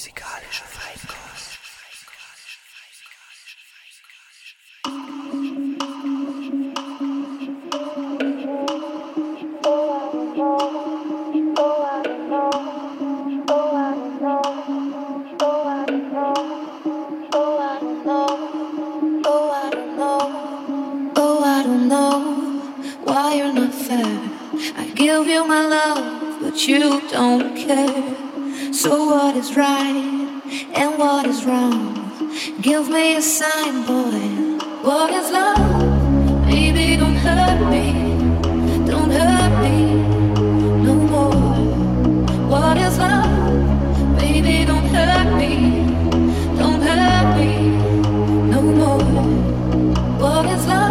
musikalische Feinkost. give you my love, but you don't care. So what is right and what is wrong? Give me a sign, boy. What is love? Baby, don't hurt me. Don't hurt me no more. What is love? Baby, don't hurt me. Don't hurt me no more. What is love?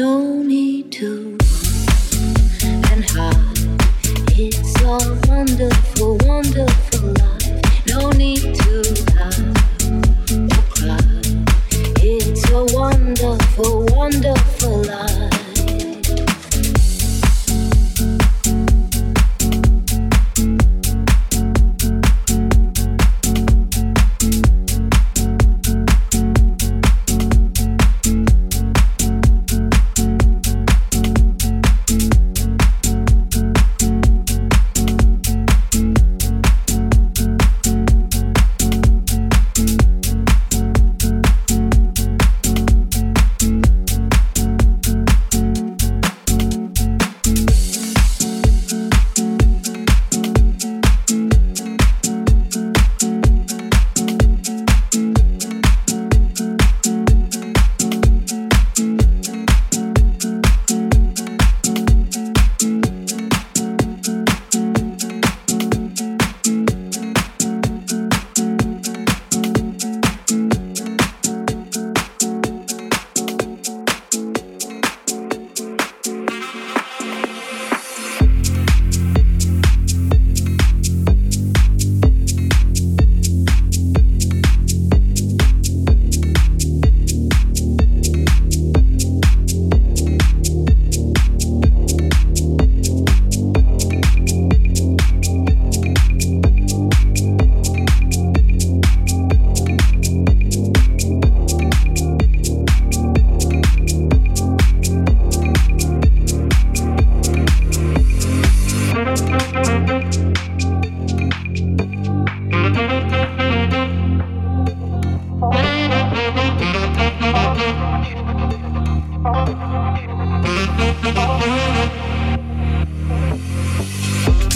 No.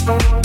Thank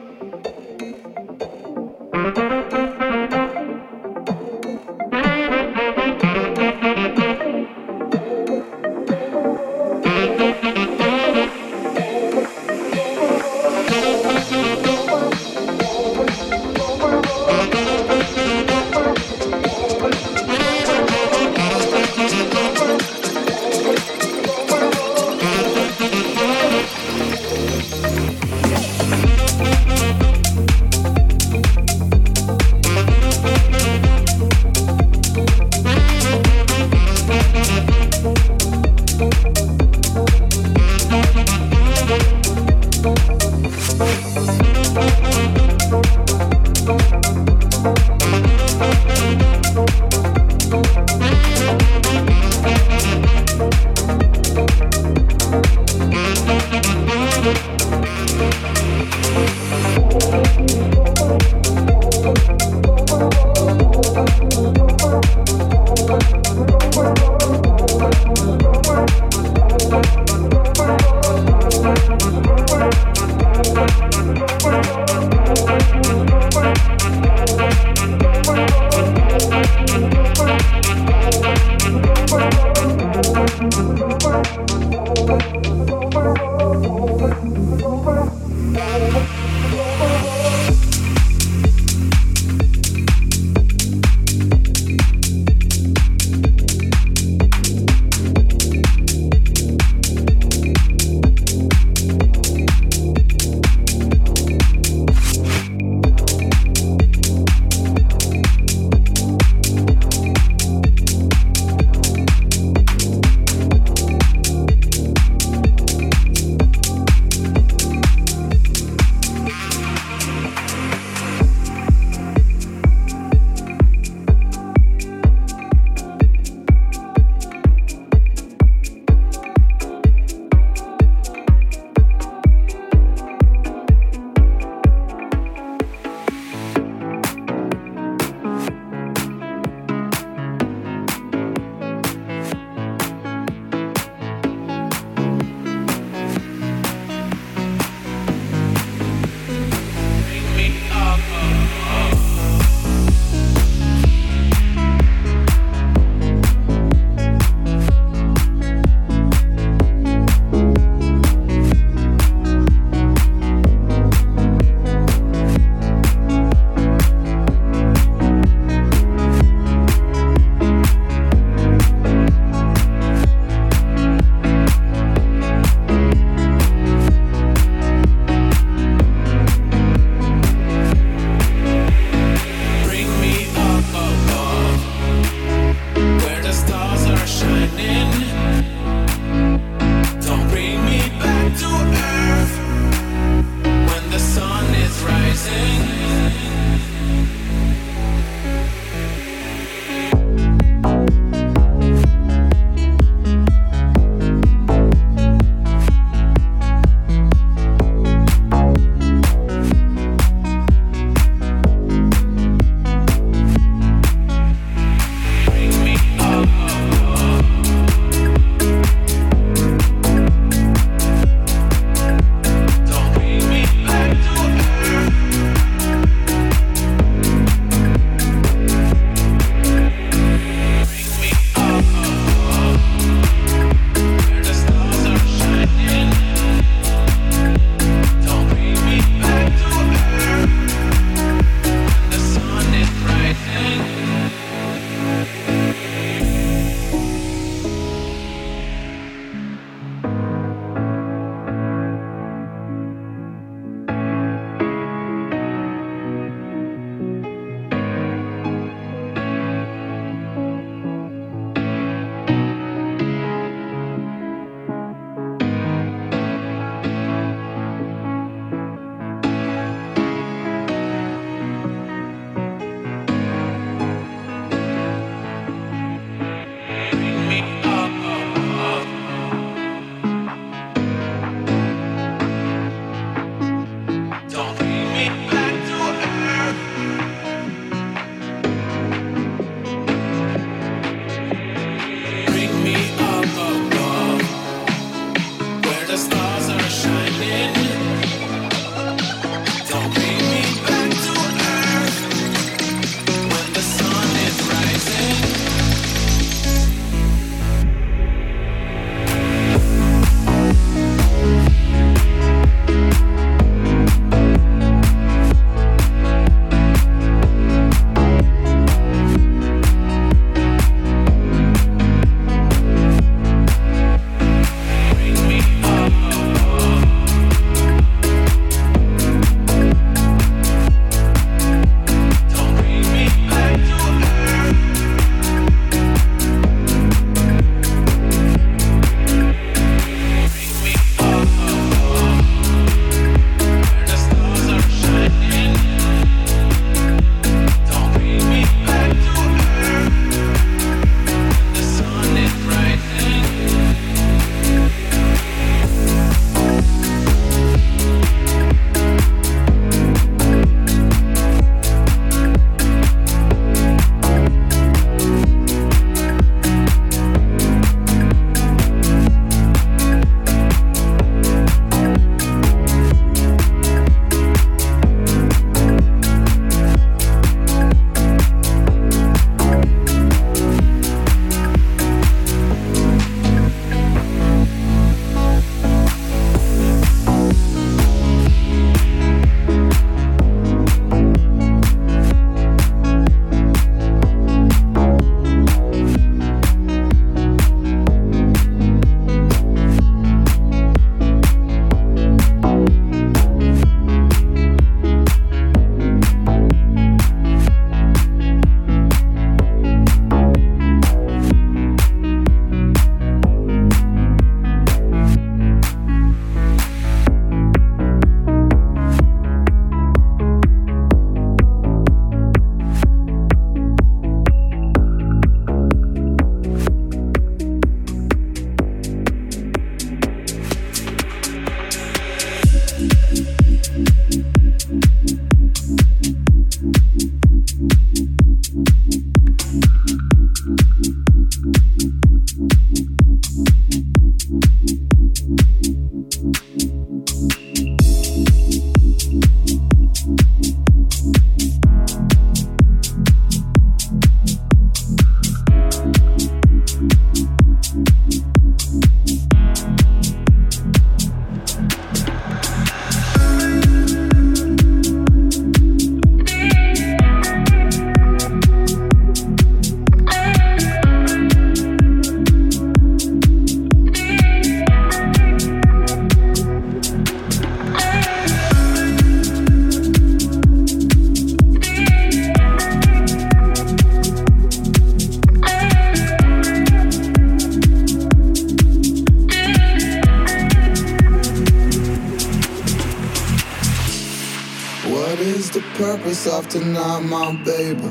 tonight, my baby.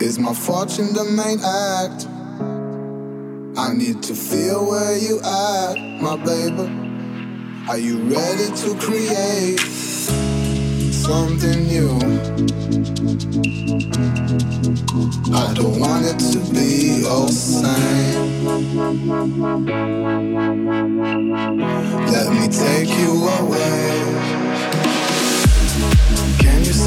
Is my fortune the main act? I need to feel where you at, my baby. Are you ready to create something new? I don't want it to be all same. Let me take you away.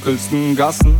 dunkelsten Gassen.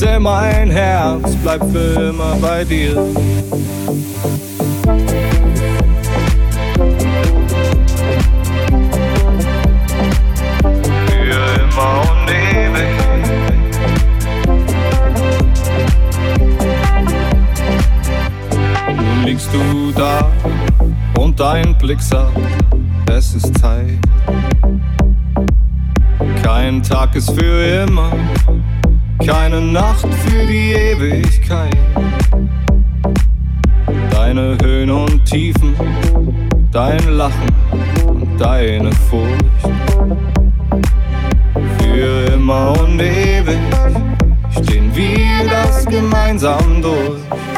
Denn mein Herz bleibt für immer bei dir. Für immer und ewig. Nun liegst du da und dein Blick sagt, es ist Zeit. Kein Tag ist für immer keine Nacht für die Ewigkeit. Deine Höhen und Tiefen, dein Lachen und deine Furcht. Für immer und ewig stehen wir das gemeinsam durch.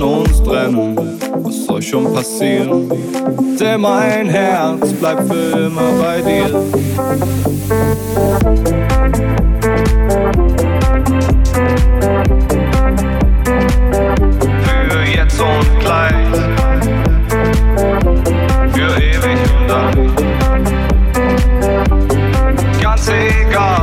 kann uns trennen, was soll schon passieren? Denn mein Herz bleibt für immer bei dir. Für jetzt und gleich, für ewig und dann. Ganz egal.